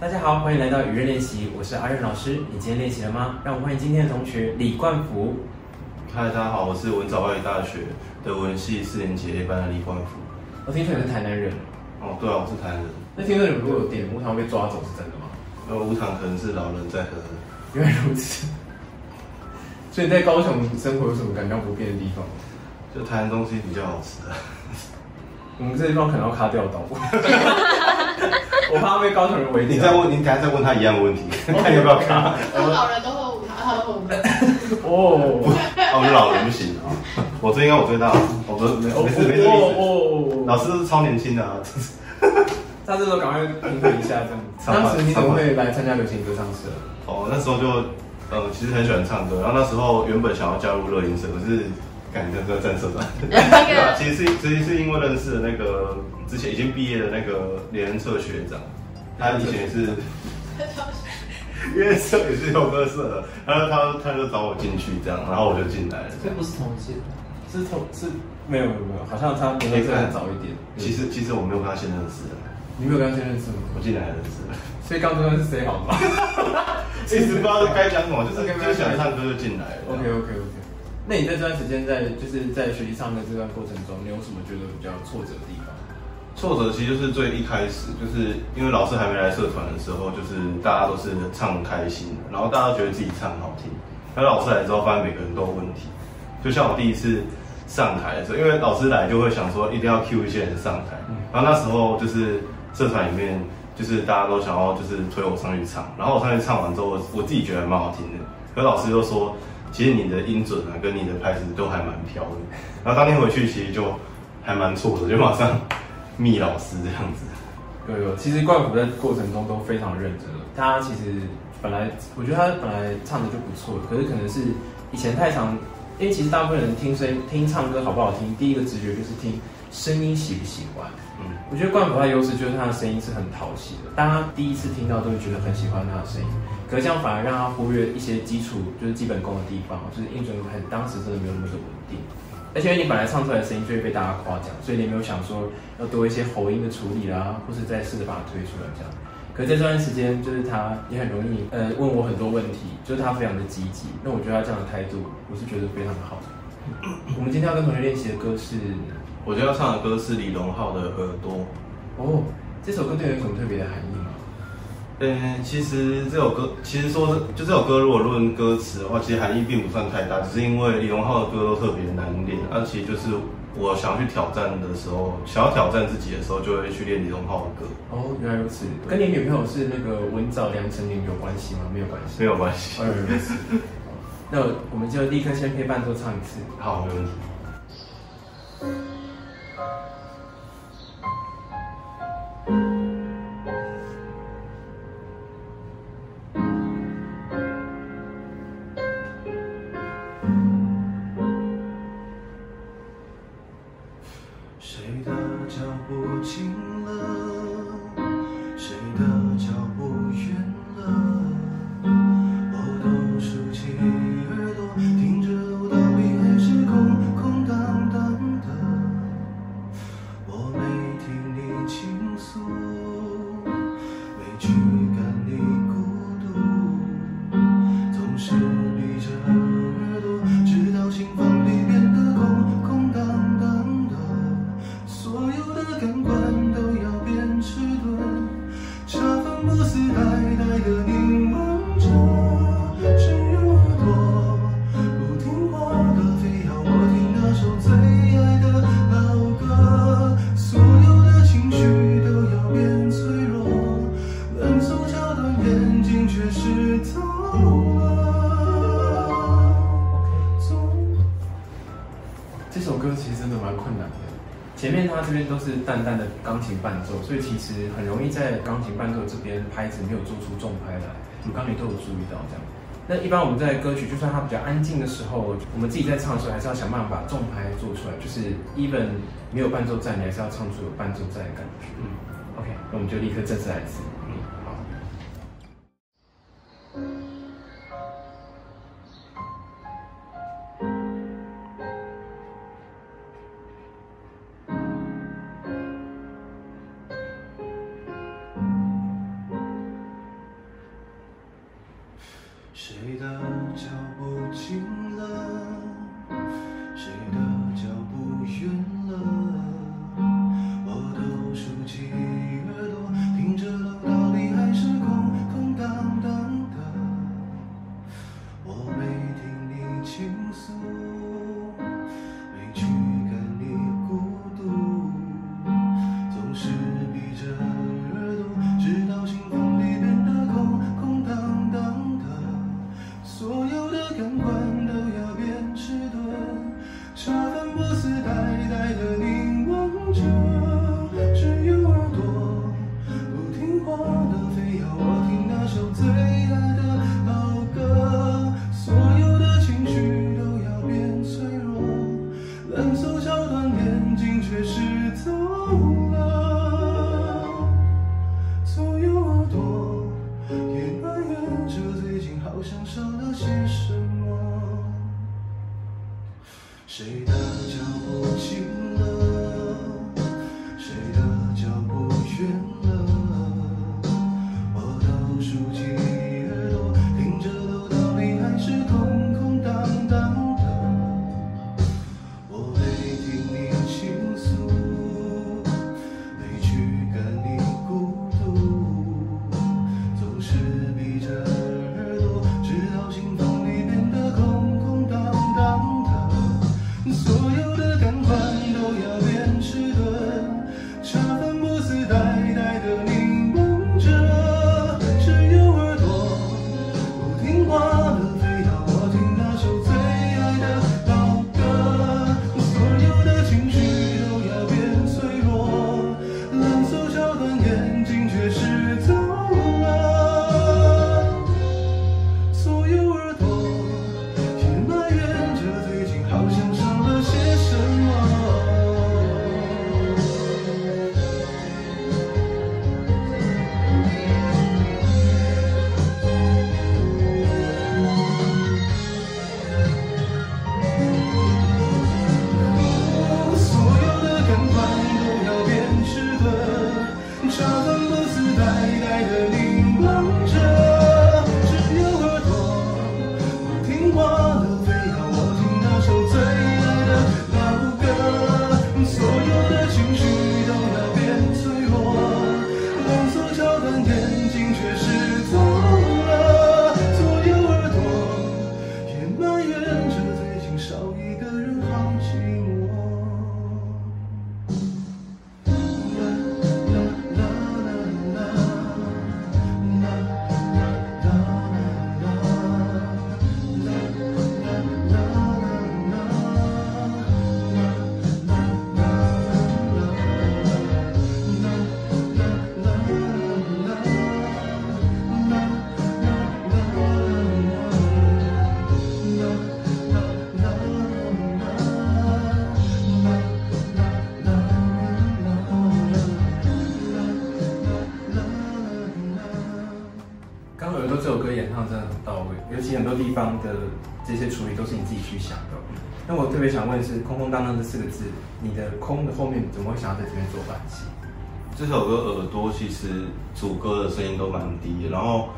大家好，欢迎来到语言练习，我是阿任老师。你今天练习了吗？让我们欢迎今天的同学李冠福。嗨，大家好，我是文藻外语大学德文系四年级 A 班的李冠福。我听说你是台南人，哦，对啊，我是台南人。那听说你们如果有点无糖被抓走，是真的吗？呃，无糖可能是老人在喝。原来如此。所以在高雄生活有什么感到不便的地方？就台南东西比较好吃的。我们这地方可能要卡掉刀。我怕被高雄人围你再问，你等下再问他一样的问题，看要不要卡。老人都喝无糖，他喝无糖。哦，我们老人不行啊。我最应该我最大，我不是没没事没事。哦，老师是超年轻的啊。大家都赶快平衡一下这样。当时你怎么会来参加流行歌唱社？哦，那时候就呃，其实很喜欢唱歌，然后那时候原本想要加入乐音社，可是感觉在战社长。对啊，其实是其实是因为认识了那个。之前已经毕业的那个连策学长，他以前也是，乐社也是有歌社的，然后他他就找我进去这样，然后我就进来了。这不是同届，是同是没有没有没有，好像他年龄更早一点。其实其实我没有跟他先认识的，你没有跟他先认识吗？我进来认识的，所以刚刚是谁好吗？一直不知道该讲什么，就是就喜欢唱歌就进来了。OK OK OK，那你在这段时间在就是在学习唱歌这段过程中，你有什么觉得比较挫折的地方？挫折其实就是最一开始，就是因为老师还没来社团的时候，就是大家都是唱开心，然后大家都觉得自己唱好听。然后老师来之后，发现每个人都有问题。就像我第一次上台的时候，因为老师来就会想说一定要挑一些人上台，然后那时候就是社团里面就是大家都想要就是推我上去唱，然后我上去唱完之后，我自己觉得蛮好听的。可老师就说，其实你的音准啊跟你的拍子都还蛮飘的。然后当天回去其实就还蛮挫的，就马上。密老师这样子，有有，其实怪虎在过程中都非常认真。他其实本来，我觉得他本来唱的就不错，可是可能是以前太常，因为其实大部分人听声听唱歌好不好听，第一个直觉就是听声音喜不喜欢。嗯，我觉得冠甫他的优势就是他的声音是很讨喜的，大家第一次听到都会觉得很喜欢他的声音。可是这样反而让他忽略一些基础，就是基本功的地方，就是音准很当时真的没有那么的稳定。而且你本来唱出来的声音就会被大家夸奖，所以你没有想说要多一些喉音的处理啦，或是再试着把它推出来这样。可是这段时间，就是他也很容易呃问我很多问题，就是他非常的积极。那我觉得他这样的态度，我是觉得非常的好。我们今天要跟同学练习的歌是，我今天要唱的歌是李荣浩的《耳朵》。哦，这首歌对你有什么特别的含义吗？嗯，其实这首歌，其实说就这首歌，如果论歌词的话，其实含义并不算太大，只是因为李荣浩的歌都特别难练。而其实就是我想去挑战的时候，想要挑战自己的时候，就会去练李荣浩的歌。哦，原来如此。跟你女朋友是那个文藻梁成林有关系吗？没有关系，没有关系。原来如此。那我们就立刻先配伴奏唱一次。好，没问题。Thank you. 淡淡的钢琴伴奏，所以其实很容易在钢琴伴奏这边拍子没有做出重拍来。我们刚才都有注意到这样。那一般我们在歌曲就算它比较安静的时候，我们自己在唱的时候，还是要想办法把重拍做出来。就是 even 没有伴奏在，你还是要唱出有伴奏在的感觉。嗯，OK，那我们就立刻正式来一次。尤其很多地方的这些处理都是你自己去想的。那我特别想问的是，空空荡荡这四个字，你的空的后面怎么会想要在这边做换气？这首歌耳朵其实主歌的声音都蛮低的，然后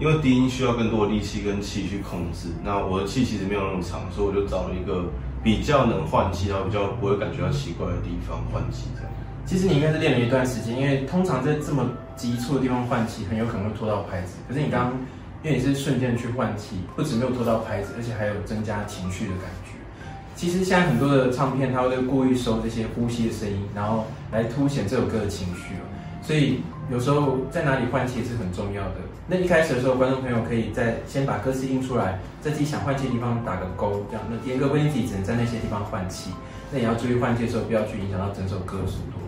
因为低音需要更多的力气跟气去控制，那我的气其实没有那么长，所以我就找了一个比较能换气，然后比较不会感觉到奇怪的地方换气这样。其实你应该是练了一段时间，因为通常在这么急促的地方换气，很有可能会拖到拍子。可是你刚刚，因为你是瞬间去换气，不止没有拖到拍子，而且还有增加情绪的感觉。其实现在很多的唱片，它会故意收这些呼吸的声音，然后来凸显这首歌的情绪所以有时候在哪里换气是很重要的。那一开始的时候，观众朋友可以在先把歌词印出来，在自己想换气的地方打个勾，这样。那严格规定自己只能在那些地方换气。那也要注意换气的时候，不要去影响到整首歌的速度。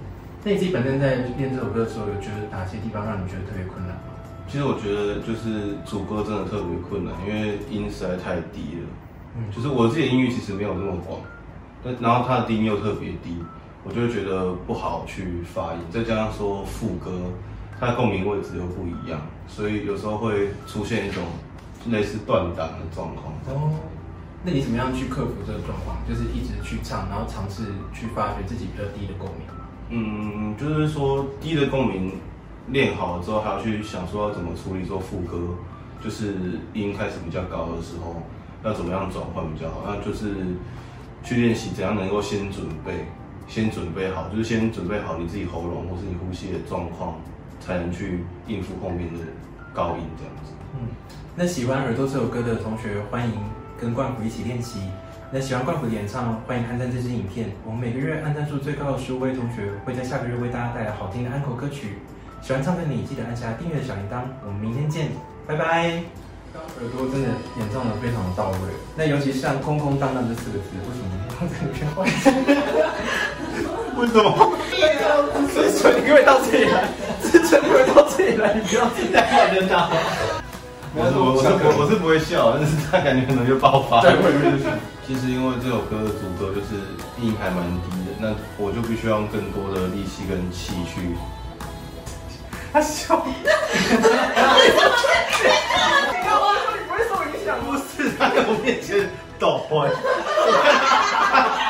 那你自己本身在练这首歌的时候，有觉得哪些地方让你觉得特别困难吗？其实我觉得就是主歌真的特别困难，因为音实在太低了。嗯，就是我自己的音域其实没有那么广，但然后它的低音又特别低，我就会觉得不好去发音。再加上说副歌，它的共鸣位置又不一样，所以有时候会出现一种类似断档的状况。哦，那你怎么样去克服这个状况？就是一直去唱，然后尝试去发掘自己比较低的共鸣。嗯，就是说低的共鸣练好了之后，还要去想说要怎么处理做副歌，就是音开始比较高的时候，要怎么样转换比较好？那就是去练习怎样能够先准备，先准备好，就是先准备好你自己喉咙或是你呼吸的状况，才能去应付后面的高音这样子。嗯，那喜欢耳朵这首歌的同学，欢迎跟冠虎一起练习。那喜欢冠虎的演唱，欢迎按赞这支影片。我们每个月按赞数最高的十五位同学，会在下个月为大家带来好听的安口歌曲。喜欢唱的你，记得按下订阅的小铃铛。我们明天见，拜拜。耳朵真的演唱的非常的到位。那尤其像空空荡荡这四个字，为什么放在里面换？为什么？之前你可以到这里来，之前你可以到这里来，你不要自己在看着他。我是我是我我是不会笑，但是他感觉可能就爆发。对，会有其实因为这首歌的主歌就是音还蛮低的，那我就必须要用更多的力气跟气去。他笑。为什么？你看我说你不会受影响？不是，他在我面前抖。